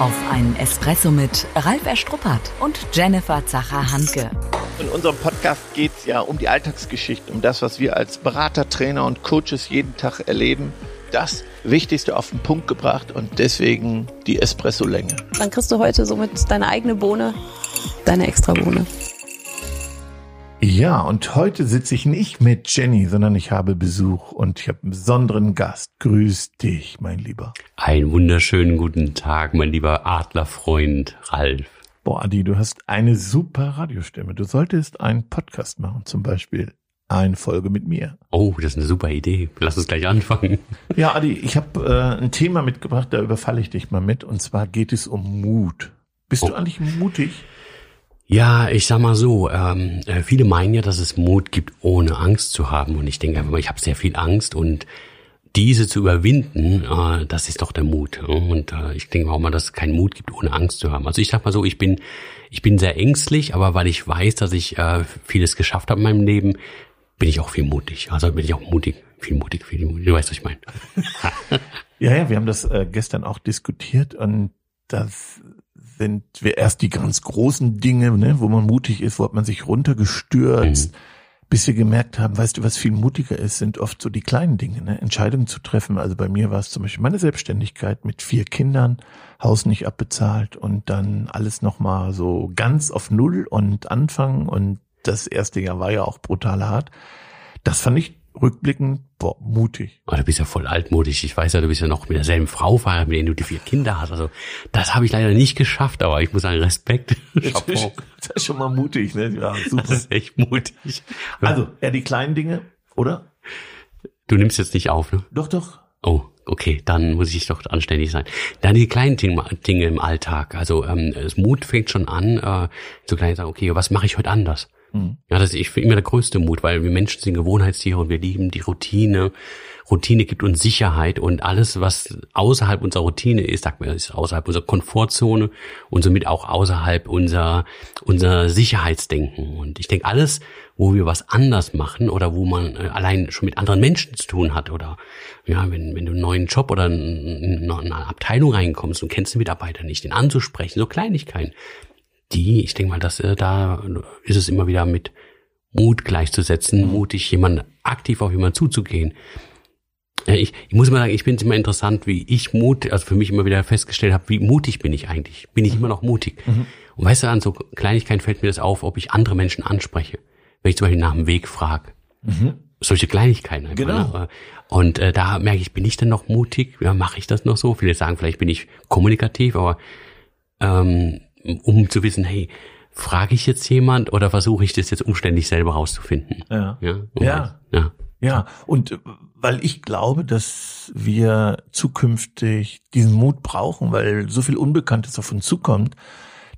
auf einen Espresso mit Ralf Erstruppert und Jennifer Zacher-Hanke. In unserem Podcast geht es ja um die Alltagsgeschichte, um das, was wir als Berater, Trainer und Coaches jeden Tag erleben. Das Wichtigste auf den Punkt gebracht und deswegen die Espresso-Länge. Dann kriegst du heute somit deine eigene Bohne, deine extra Bohne. Ja, und heute sitze ich nicht mit Jenny, sondern ich habe Besuch und ich habe einen besonderen Gast. Grüß dich, mein Lieber. Einen wunderschönen guten Tag, mein lieber Adlerfreund Ralf. Boah, Adi, du hast eine super Radiostimme. Du solltest einen Podcast machen, zum Beispiel eine Folge mit mir. Oh, das ist eine super Idee. Lass uns gleich anfangen. Ja, Adi, ich habe äh, ein Thema mitgebracht, da überfalle ich dich mal mit. Und zwar geht es um Mut. Bist oh. du eigentlich mutig? Ja, ich sag mal so, ähm, äh, viele meinen ja, dass es Mut gibt, ohne Angst zu haben. Und ich denke einfach mal, ich habe sehr viel Angst und diese zu überwinden, äh, das ist doch der Mut. Und äh, ich denke auch mal, dass es keinen Mut gibt, ohne Angst zu haben. Also ich sag mal so, ich bin, ich bin sehr ängstlich, aber weil ich weiß, dass ich äh, vieles geschafft habe in meinem Leben, bin ich auch viel mutig. Also bin ich auch mutig, viel mutig, viel mutig. Du weißt, was ich meine. ja, ja, wir haben das äh, gestern auch diskutiert und das sind wir erst die ganz großen Dinge, ne, wo man mutig ist, wo hat man sich runtergestürzt, mhm. bis wir gemerkt haben, weißt du, was viel mutiger ist, sind oft so die kleinen Dinge, ne, Entscheidungen zu treffen. Also bei mir war es zum Beispiel meine Selbstständigkeit mit vier Kindern, Haus nicht abbezahlt und dann alles nochmal so ganz auf Null und anfangen und das erste Jahr war ja auch brutal hart. Das fand ich rückblickend, boah, mutig. Oh, du bist ja voll altmodisch. Ich weiß ja, du bist ja noch mit derselben Frau verheiratet, mit der du die vier Kinder hast. Also das habe ich leider nicht geschafft, aber ich muss sagen, Respekt. Das ist, das ist schon mal mutig, ne? Ja, super. Das ist echt mutig. Also, eher die kleinen Dinge, oder? Du nimmst jetzt nicht auf, ne? Doch, doch. Oh, okay, dann muss ich doch anständig sein. Dann die kleinen Dinge, im Alltag. Also ähm, das Mut fängt schon an, äh, so klein sagen, okay, was mache ich heute anders? Mhm. Ja, das ist ich immer der größte Mut, weil wir Menschen sind Gewohnheitstiere und wir lieben die Routine. Routine gibt uns Sicherheit und alles, was außerhalb unserer Routine ist, sagt man, ist außerhalb unserer Komfortzone und somit auch außerhalb unserer, unserer Sicherheitsdenken. Und ich denke, alles, wo wir was anders machen oder wo man äh, allein schon mit anderen Menschen zu tun hat oder ja, wenn, wenn du einen neuen Job oder in eine Abteilung reinkommst und kennst den Mitarbeiter nicht, den anzusprechen, so Kleinigkeiten die, ich denke mal, dass äh, da ist es immer wieder mit Mut gleichzusetzen, mhm. mutig jemand aktiv auf jemanden zuzugehen. Ich, ich muss immer sagen, ich finde es immer interessant, wie ich Mut, also für mich immer wieder festgestellt habe, wie mutig bin ich eigentlich? Bin ich immer noch mutig? Mhm. Und weißt du, an so Kleinigkeiten fällt mir das auf, ob ich andere Menschen anspreche. Wenn ich zum Beispiel nach dem Weg frage. Mhm. Solche Kleinigkeiten einfach. Genau. Ne? Und äh, da merke ich, bin ich denn noch mutig? Ja, mache ich das noch so? Viele sagen, vielleicht bin ich kommunikativ, aber ähm, um zu wissen, hey, frage ich jetzt jemand oder versuche ich das jetzt umständlich selber rauszufinden? Ja. Ja. Ja. ja. ja. Und äh, weil ich glaube, dass wir zukünftig diesen Mut brauchen, weil so viel Unbekanntes auf uns zukommt,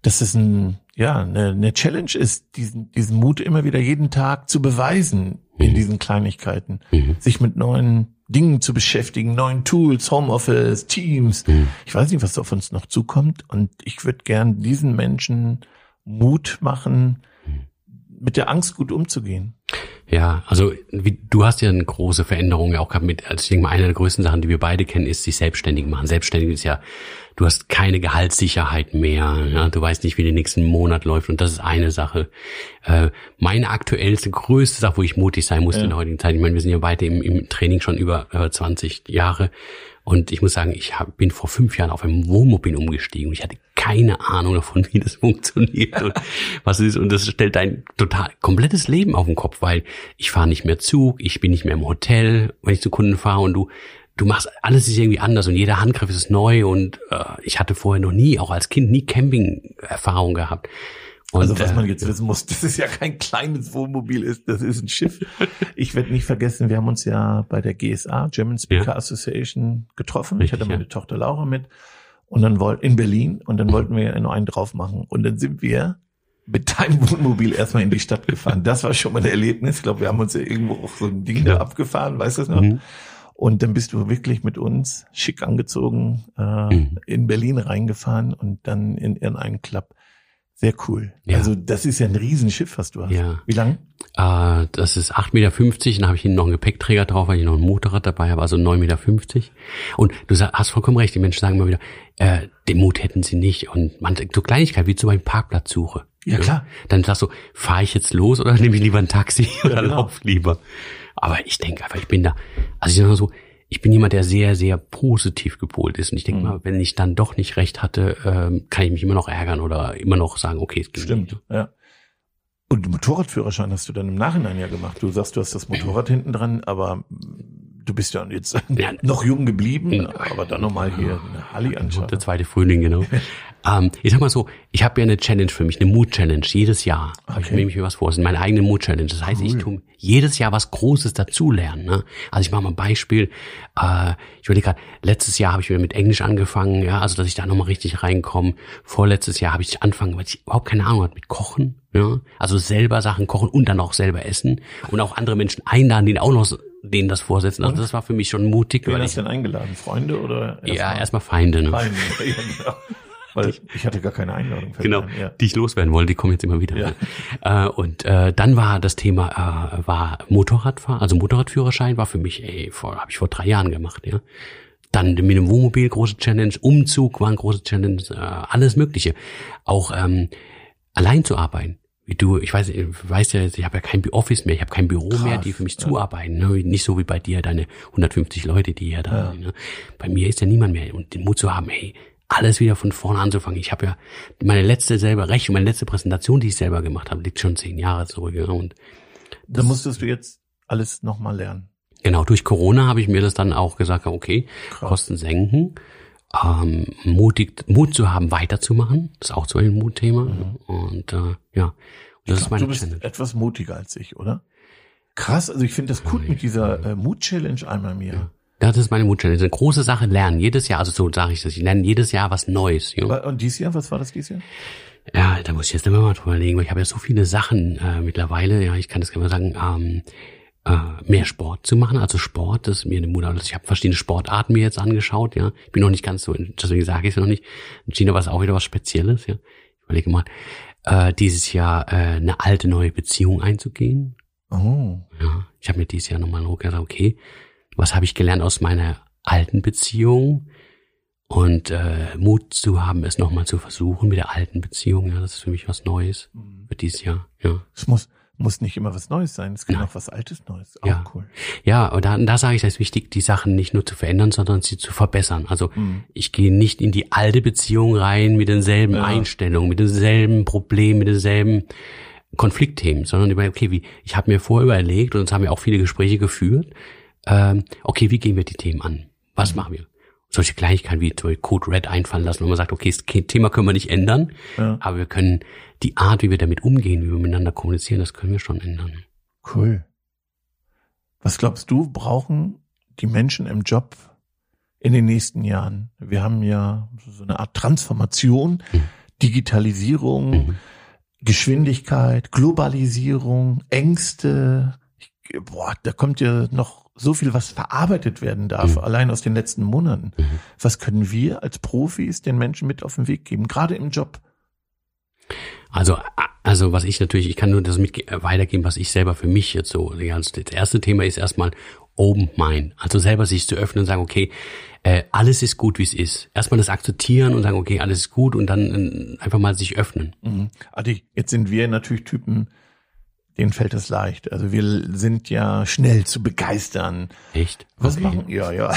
dass es ein, ja, eine, eine Challenge ist, diesen, diesen Mut immer wieder jeden Tag zu beweisen in mhm. diesen Kleinigkeiten, mhm. sich mit neuen Dingen zu beschäftigen, neuen Tools, Homeoffice, Teams. Mhm. Ich weiß nicht, was auf uns noch zukommt. Und ich würde gern diesen Menschen Mut machen, mit der Angst gut umzugehen. Ja, also wie, du hast ja eine große Veränderung ja auch gehabt mit, also ich denke mal, eine der größten Sachen, die wir beide kennen, ist sich selbstständig machen. Selbstständig ist ja, du hast keine Gehaltssicherheit mehr, ja, du weißt nicht, wie der nächsten Monat läuft und das ist eine Sache. Äh, meine aktuellste, größte Sache, wo ich mutig sein musste ja. in der heutigen Zeit, ich meine, wir sind ja beide im, im Training schon über äh, 20 Jahre und ich muss sagen, ich hab, bin vor fünf Jahren auf einem Wohnmobil umgestiegen und ich hatte keine Ahnung davon, wie das funktioniert und was ist. Und das stellt dein total komplettes Leben auf den Kopf, weil ich fahre nicht mehr Zug, ich bin nicht mehr im Hotel, wenn ich zu Kunden fahre und du du machst alles ist irgendwie anders und jeder Handgriff ist neu und äh, ich hatte vorher noch nie, auch als Kind nie Camping-Erfahrung gehabt. Und, also was man jetzt wissen muss, das ist ja kein kleines Wohnmobil ist, das ist ein Schiff. Ich werde nicht vergessen, wir haben uns ja bei der GSA, German Speaker ja. Association, getroffen. Richtig, ich hatte meine ja. Tochter Laura mit und dann wollten in Berlin und dann wollten wir noch einen drauf machen. Und dann sind wir mit deinem Wohnmobil erstmal in die Stadt gefahren. Das war schon mal ein Erlebnis. Ich glaube, wir haben uns ja irgendwo auch so ein Ding da abgefahren, weißt du das noch? Mhm. Und dann bist du wirklich mit uns schick angezogen äh, mhm. in Berlin reingefahren und dann in, in einen Club Sehr cool. Ja. Also das ist ja ein Riesenschiff, was du hast. Ja. Wie lang? Äh, das ist 8,50 Meter, dann habe ich hinten noch einen Gepäckträger drauf, weil ich noch ein Motorrad dabei habe, also 9,50 Meter. Und du hast vollkommen recht, die Menschen sagen immer wieder, äh, den Mut hätten sie nicht. Und man, so Kleinigkeit wie zum Beispiel Parkplatzsuche. Ja, klar. Dann sagst du, fahre ich jetzt los oder nehme ich lieber ein Taxi oder ja, genau. lauf lieber. Aber ich denke einfach, ich bin da, also ich sag mal so, ich bin jemand, der sehr, sehr positiv gepolt ist. Und ich denke mhm. mal, wenn ich dann doch nicht recht hatte, ähm, kann ich mich immer noch ärgern oder immer noch sagen, okay, es geht Stimmt, nicht. ja. Und Motorradführerschein hast du dann im Nachhinein ja gemacht. Du sagst, du hast das Motorrad hinten dran, aber du bist ja jetzt ja, noch jung geblieben, aber dann nochmal hier eine Halli anschauen. Der zweite Frühling, genau. ähm, ich sag mal so, ich habe ja eine Challenge für mich, eine Mood-Challenge, jedes Jahr. Okay. Ich nehme mir was vor, das ist meine eigene Mood-Challenge. Das heißt, cool. ich tue jedes Jahr was Großes dazulernen. Ne? Also ich mache mal ein Beispiel. Äh, ich überlege gerade, letztes Jahr habe ich wieder mit Englisch angefangen, ja, also dass ich da nochmal richtig reinkomme. Vorletztes Jahr habe ich angefangen, weil ich überhaupt keine Ahnung hatte, mit Kochen. Ja, also selber Sachen kochen und dann auch selber essen und auch andere Menschen einladen, die auch noch denen das vorsetzen. Also das war für mich schon mutig. Wen hast du denn eingeladen? Freunde oder? Erst ja, erstmal Feinde. Ne? Feinde, ja, genau. Weil ich hatte gar keine Einladung. Genau, ja. die ich loswerden wollte, die kommen jetzt immer wieder. Ja. Äh, und äh, dann war das Thema äh, war Motorradfahren, also Motorradführerschein war für mich, ey, vor habe ich vor drei Jahren gemacht, ja. Dann mit dem Wohnmobil große Challenge, Umzug war ein große Challenge, äh, alles Mögliche. Auch ähm, allein zu arbeiten wie du, ich weiß, ich weiß ja, ich habe ja kein Office mehr, ich habe kein Büro Krass, mehr, die für mich ja. zuarbeiten. Ne? Nicht so wie bei dir, deine 150 Leute, die ja da. Ja. Ne? Bei mir ist ja niemand mehr. Und den Mut zu haben, hey, alles wieder von vorne anzufangen. Ich habe ja meine letzte selber Rechnung, meine letzte Präsentation, die ich selber gemacht habe, liegt schon zehn Jahre zurück. Ja? Und da musstest du jetzt alles nochmal lernen. Genau, durch Corona habe ich mir das dann auch gesagt, okay, Krass. Kosten senken ähm, mutig, Mut zu haben, weiterzumachen. Das ist auch so ein Mutthema. Mhm. Und äh, ja, das ich ist meine du bist Challenge. etwas mutiger als ich, oder? Krass, also ich finde das gut mit dieser äh, Mut-Challenge einmal mehr. Ja. Das ist meine Mut-Challenge. Eine große Sache lernen. Jedes Jahr, also so sage ich das, ich lerne jedes Jahr was Neues. Ja. Und dieses Jahr, was war das dieses Jahr? Ja, da muss ich jetzt immer mal drüber legen, weil ich habe ja so viele Sachen äh, mittlerweile, ja, ich kann das gerne mal sagen, ähm, äh, mehr Sport zu machen. Also Sport, das ist mir eine Mutter, ich habe verschiedene Sportarten mir jetzt angeschaut, ja. Ich bin noch nicht ganz so, deswegen sage ich es noch nicht. In China war es auch wieder was Spezielles, ja. Ich überlege mal, äh, dieses Jahr äh, eine alte neue Beziehung einzugehen. Oh. Ja, ich habe mir dieses Jahr nochmal gesagt, okay, was habe ich gelernt aus meiner alten Beziehung? Und äh, Mut zu haben, es nochmal zu versuchen mit der alten Beziehung, ja, das ist für mich was Neues mhm. für dieses Jahr, ja. Es muss, muss nicht immer was Neues sein. Es kann auch was Altes Neues. Auch ja. cool. Ja, und da, da sage ich, es ist wichtig, die Sachen nicht nur zu verändern, sondern sie zu verbessern. Also mhm. ich gehe nicht in die alte Beziehung rein mit denselben ja. Einstellungen, mit denselben Problemen, mit denselben Konfliktthemen, sondern über, okay, wie, ich habe mir vorher überlegt und uns haben wir auch viele Gespräche geführt, ähm, okay, wie gehen wir die Themen an? Was mhm. machen wir? Solche Kleinigkeiten wie Code Red einfallen lassen, wo man sagt, okay, das Thema können wir nicht ändern, ja. aber wir können die Art, wie wir damit umgehen, wie wir miteinander kommunizieren, das können wir schon ändern. Cool. Was glaubst du, brauchen die Menschen im Job in den nächsten Jahren? Wir haben ja so eine Art Transformation, mhm. Digitalisierung, mhm. Geschwindigkeit, Globalisierung, Ängste. Ich, boah, da kommt ja noch so viel, was verarbeitet werden darf, mhm. allein aus den letzten Monaten. Mhm. Was können wir als Profis den Menschen mit auf den Weg geben, gerade im Job? Also, also was ich natürlich, ich kann nur das mit weitergeben, was ich selber für mich jetzt so, das erste Thema ist erstmal Open Mind. Also selber sich zu öffnen und sagen, okay, äh, alles ist gut, wie es ist. Erstmal das akzeptieren und sagen, okay, alles ist gut und dann äh, einfach mal sich öffnen. Mhm. Adi, jetzt sind wir natürlich Typen, denen fällt es leicht. Also wir sind ja schnell zu begeistern. Echt? Was okay. machen? Ja, ja.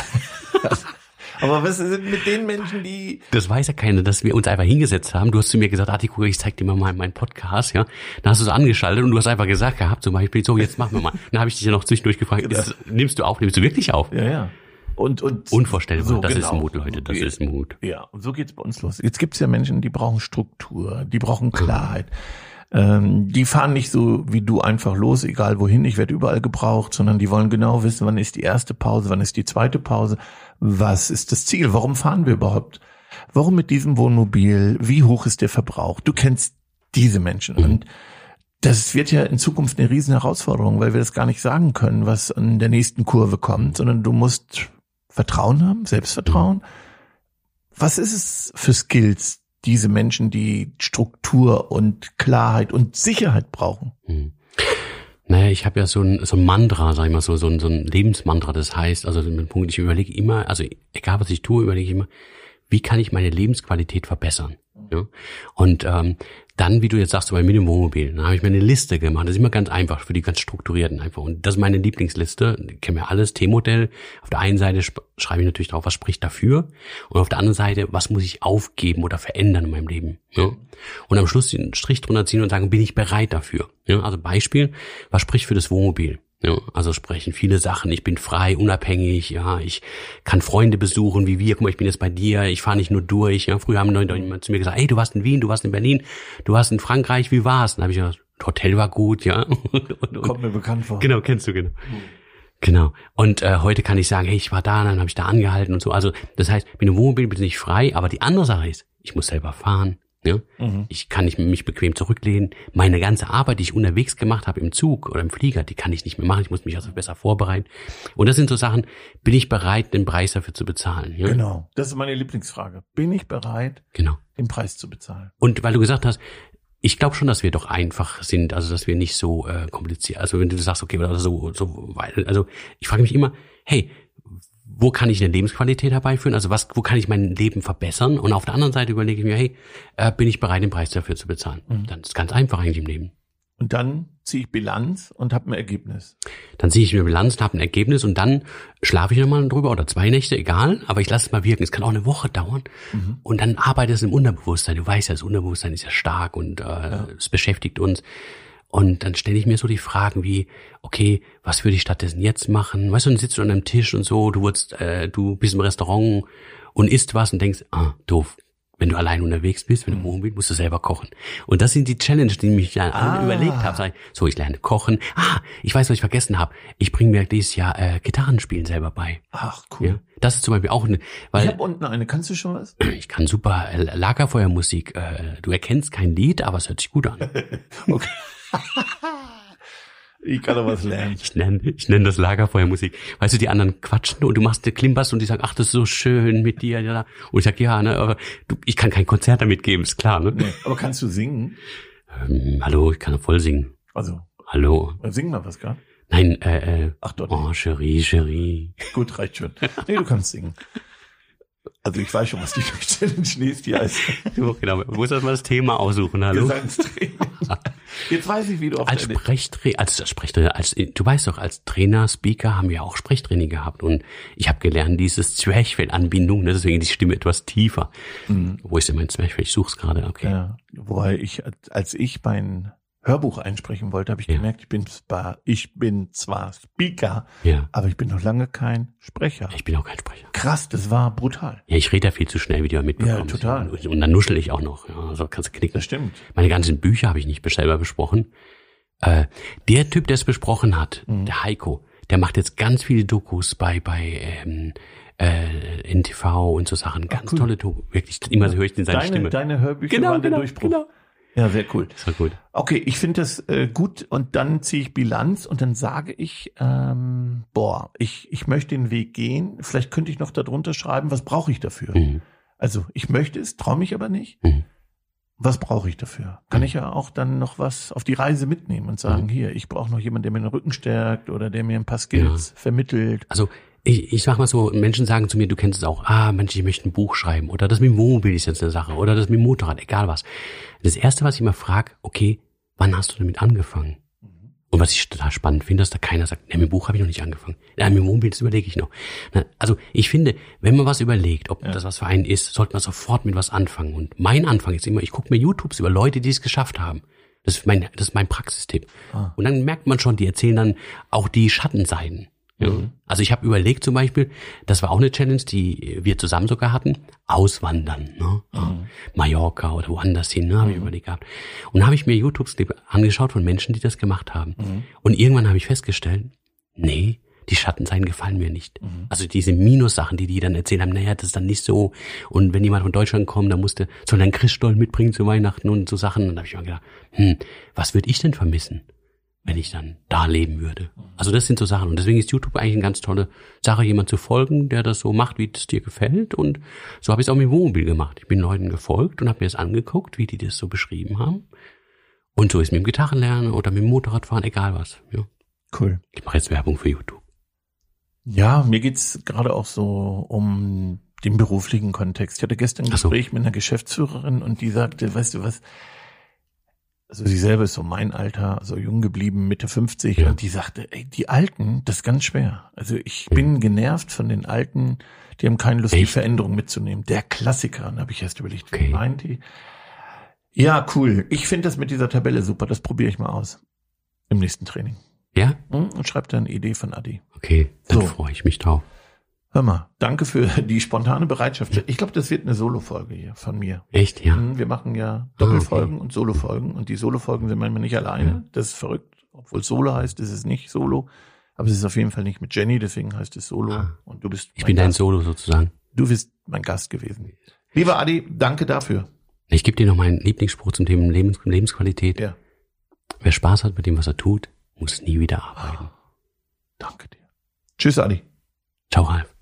Aber was sind mit den Menschen, die. Das weiß ja keiner, dass wir uns einfach hingesetzt haben. Du hast zu mir gesagt, Artikel, ich zeig dir mal meinen Podcast, ja. Dann hast du es angeschaltet und du hast einfach gesagt gehabt, zum Beispiel, so, jetzt machen wir mal. Dann habe ich dich ja noch zwischendurch gefragt, ja. ist, nimmst du auf, nimmst du wirklich auf? Ja, ja. Und, und Unvorstellbar, so, das genau. ist Mut, Leute, das ist Mut. Ja, und so geht's bei uns los. Jetzt gibt's ja Menschen, die brauchen Struktur, die brauchen Klarheit. Ähm, die fahren nicht so wie du einfach los, egal wohin, ich werde überall gebraucht, sondern die wollen genau wissen, wann ist die erste Pause, wann ist die zweite Pause, was ist das Ziel, warum fahren wir überhaupt, warum mit diesem Wohnmobil, wie hoch ist der Verbrauch. Du kennst diese Menschen. Und das wird ja in Zukunft eine riesen Herausforderung, weil wir das gar nicht sagen können, was an der nächsten Kurve kommt, sondern du musst Vertrauen haben, Selbstvertrauen. Was ist es für Skills, diese Menschen, die Struktur und Klarheit und Sicherheit brauchen? Hm. Naja, ich habe ja so ein, so ein Mantra, sag ich mal, so, so ein, so ein Lebensmantra. Das heißt, also mit Punkt, ich überlege immer, also egal was ich tue, überlege ich immer, wie kann ich meine Lebensqualität verbessern? Ja? Und ähm, dann, wie du jetzt sagst, bei mir im Wohnmobil, dann habe ich mir eine Liste gemacht. Das ist immer ganz einfach für die ganz strukturierten einfach. Und das ist meine Lieblingsliste. Kennen wir alles. T-Modell. Auf der einen Seite schreibe ich natürlich drauf, was spricht dafür. Und auf der anderen Seite, was muss ich aufgeben oder verändern in meinem Leben. Ja? Und am Schluss den Strich drunter ziehen und sagen, bin ich bereit dafür. Ja? Also Beispiel, was spricht für das Wohnmobil? Ja, also sprechen viele Sachen. Ich bin frei, unabhängig. Ja, ich kann Freunde besuchen, wie wir. Guck mal, ich bin jetzt bei dir. Ich fahre nicht nur durch. Ja, früher haben Leute jemand zu mir gesagt, ey, du warst in Wien, du warst in Berlin, du warst in Frankreich. Wie war's? Dann habe ich gesagt, Hotel war gut, ja. Und, und, Kommt mir bekannt vor. Genau, kennst du genau. Genau. Und äh, heute kann ich sagen, hey, ich war da, dann habe ich da angehalten und so. Also das heißt, mit dem Wohnmobil bin ich frei, aber die andere Sache ist, ich muss selber fahren. Ja? Mhm. Ich kann nicht mich bequem zurücklehnen. Meine ganze Arbeit, die ich unterwegs gemacht habe im Zug oder im Flieger, die kann ich nicht mehr machen. Ich muss mich also besser vorbereiten. Und das sind so Sachen, bin ich bereit, den Preis dafür zu bezahlen? Ja? Genau. Das ist meine Lieblingsfrage. Bin ich bereit, genau. den Preis zu bezahlen? Und weil du gesagt hast, ich glaube schon, dass wir doch einfach sind, also dass wir nicht so äh, kompliziert. Also wenn du sagst, okay, oder so, so, weil, also ich frage mich immer, hey, wo kann ich eine Lebensqualität herbeiführen? Also was, wo kann ich mein Leben verbessern? Und auf der anderen Seite überlege ich mir, hey, äh, bin ich bereit, den Preis dafür zu bezahlen? Mhm. Dann ist ganz einfach eigentlich im Leben. Und dann ziehe ich Bilanz und habe ein Ergebnis. Dann ziehe ich mir Bilanz und habe ein Ergebnis und dann schlafe ich nochmal drüber oder zwei Nächte, egal, aber ich lasse es mal wirken. Es kann auch eine Woche dauern. Mhm. Und dann arbeitet es im Unterbewusstsein. Du weißt ja, das Unterbewusstsein ist ja stark und äh, ja. es beschäftigt uns. Und dann stelle ich mir so die Fragen wie, okay, was würde ich stattdessen jetzt machen? Weißt du, dann sitzt du an einem Tisch und so, du wurdest, äh, du bist im Restaurant und isst was und denkst, ah, doof. Wenn du allein unterwegs bist, wenn du wohnen bist, musst du selber kochen. Und das sind die Challenges, die ich mich dann ah. überlegt habe. So, ich lerne kochen. Ah, ich weiß, was ich vergessen habe. Ich bringe mir dieses Jahr äh, Gitarrenspielen selber bei. Ach, cool. Ja, das ist zum Beispiel auch eine. Weil, ich habe unten eine. Kannst du schon was? Ich kann super äh, Lagerfeuermusik. Äh, du erkennst kein Lied, aber es hört sich gut an. okay. Ich kann doch was lernen. Ich nenne, ich nenne das Lagerfeuermusik. Weißt du, die anderen quatschen und du machst eine Klimbers und die sagen, ach, das ist so schön mit dir. Ja. Und ich sag, ja, ne, aber du, ich kann kein Konzert damit geben, ist klar, ne? Nee, aber kannst du singen? Ähm, hallo, ich kann voll singen. Also. Hallo. Sing mal was gerade. Nein, äh, äh. Ach dort. Oh, Cherie, Cherie. Gut, reicht schon. Nee, du kannst singen. Also ich weiß schon, was die Challenge nächstes Jahr ist. Du, genau. Du musst erst mal das Thema aussuchen, hallo. Gesangstraining. Jetzt weiß ich, wie du auf als Sprechtrainer, als Sprechtrainer, als du weißt doch, als Trainer, Speaker haben wir auch Sprechtraining gehabt und ich habe gelernt dieses Zwerchfellanbindung, ne, deswegen die Stimme etwas tiefer. Mhm. Wo ist denn mein Zwerchfell? Ich such's gerade, okay. Ja, wobei ich, als ich mein Hörbuch einsprechen wollte, habe ich ja. gemerkt, ich bin zwar, ich bin zwar Speaker, ja. aber ich bin noch lange kein Sprecher. Ich bin auch kein Sprecher. Krass, das war brutal. Ja, ich rede ja viel zu schnell, wie du ja mitbekommst. Ja, total. Und, und dann nuschel ich auch noch. Ja, also kannst du knicken. Das stimmt. Meine ganzen Bücher habe ich nicht selber besprochen. Äh, der Typ, der es besprochen hat, mhm. der Heiko, der macht jetzt ganz viele Dokus bei bei ähm, äh, NTV und so Sachen. Ganz Ach, cool. tolle Doku. Wirklich, immer so höre ich in seine deine, Stimme. Deine Hörbücher genau, waren genau, der Durchbruch. Genau. Ja, sehr cool. War gut. Okay, ich finde das äh, gut und dann ziehe ich Bilanz und dann sage ich, ähm, boah, ich, ich möchte den Weg gehen. Vielleicht könnte ich noch darunter schreiben, was brauche ich dafür? Mhm. Also ich möchte es, traue mich aber nicht. Mhm. Was brauche ich dafür? Kann mhm. ich ja auch dann noch was auf die Reise mitnehmen und sagen, mhm. hier, ich brauche noch jemanden, der mir den Rücken stärkt oder der mir ein paar Skills ja. vermittelt. Also ich, ich sag mal so, Menschen sagen zu mir, du kennst es auch, ah, Mensch, ich möchte ein Buch schreiben oder das mit dem Wohnmobil ist jetzt eine Sache oder das mit dem Motorrad, egal was. Das erste, was ich immer frage, okay, wann hast du damit angefangen? Und was ich total spannend finde, dass da keiner sagt, ne, mit dem Buch habe ich noch nicht angefangen. Ja, mit dem Wohnmobil, das überlege ich noch. Also ich finde, wenn man was überlegt, ob ja. das was für einen ist, sollte man sofort mit was anfangen. Und mein Anfang ist immer, ich gucke mir YouTubes über Leute, die es geschafft haben. Das ist mein, das ist mein Praxistipp. Ah. Und dann merkt man schon, die erzählen dann auch die Schattenseiten. Mhm. Also ich habe überlegt zum Beispiel, das war auch eine Challenge, die wir zusammen sogar hatten, auswandern, ne? Mhm. Mallorca oder woanders hin, ne? habe ich mhm. überlegt gehabt. Und da habe ich mir YouTube-Clip angeschaut von Menschen, die das gemacht haben. Mhm. Und irgendwann habe ich festgestellt, nee, die Schattenseiten gefallen mir nicht. Mhm. Also diese Minussachen, die die dann erzählt haben, naja, das ist dann nicht so. Und wenn jemand von Deutschland kommt, dann musste, soll er einen Christstollen mitbringen zu Weihnachten und so Sachen. Und dann habe ich mir gedacht, hm, was würde ich denn vermissen? Wenn ich dann da leben würde. Also das sind so Sachen. Und deswegen ist YouTube eigentlich eine ganz tolle Sache, jemand zu folgen, der das so macht, wie es dir gefällt. Und so habe ich es auch mit dem Wohnmobil gemacht. Ich bin Leuten gefolgt und habe mir das angeguckt, wie die das so beschrieben haben. Und so ist mit dem Gitarrenlernen oder mit dem Motorradfahren, egal was. Ja. Cool. Ich mache jetzt Werbung für YouTube. Ja, mir geht's gerade auch so um den beruflichen Kontext. Ich hatte gestern ein Ach so. Gespräch mit einer Geschäftsführerin und die sagte, weißt du was, also sie selber ist so mein Alter, also jung geblieben, Mitte 50 Ja. und die sagte, ey, die Alten, das ist ganz schwer. Also ich bin genervt von den Alten, die haben keine Lust, die Echt? Veränderung mitzunehmen. Der Klassiker, dann habe ich erst überlegt, wie Okay. meint die? Ja, cool. Ich finde das mit dieser Tabelle super, das probiere ich mal aus. Im nächsten Training. Ja? Hm? Und schreib da eine Idee von Adi. Okay, dann So. freue ich mich drauf. Hör mal, danke für die spontane Bereitschaft. Ich glaube, das wird eine Solo-Folge hier von mir. Echt, ja? Hm, Wir machen ja Doppelfolgen und Solo-Folgen und die Solo-Folgen sind manchmal nicht alleine. Das ist verrückt. Obwohl Solo heißt, ist es nicht Solo. Aber es ist auf jeden Fall nicht mit Jenny, deswegen heißt es Solo. Ah. Und du bist Ich bin dein Gast. Solo sozusagen. Du bist mein Gast gewesen. Lieber Adi, danke dafür. Ich gebe dir noch meinen Lieblingsspruch zum Thema Lebens Lebensqualität. Ja, Wer Spaß hat mit dem, was er tut, muss nie wieder arbeiten. danke dir. Tschüss, Adi. Ciao, Ralf.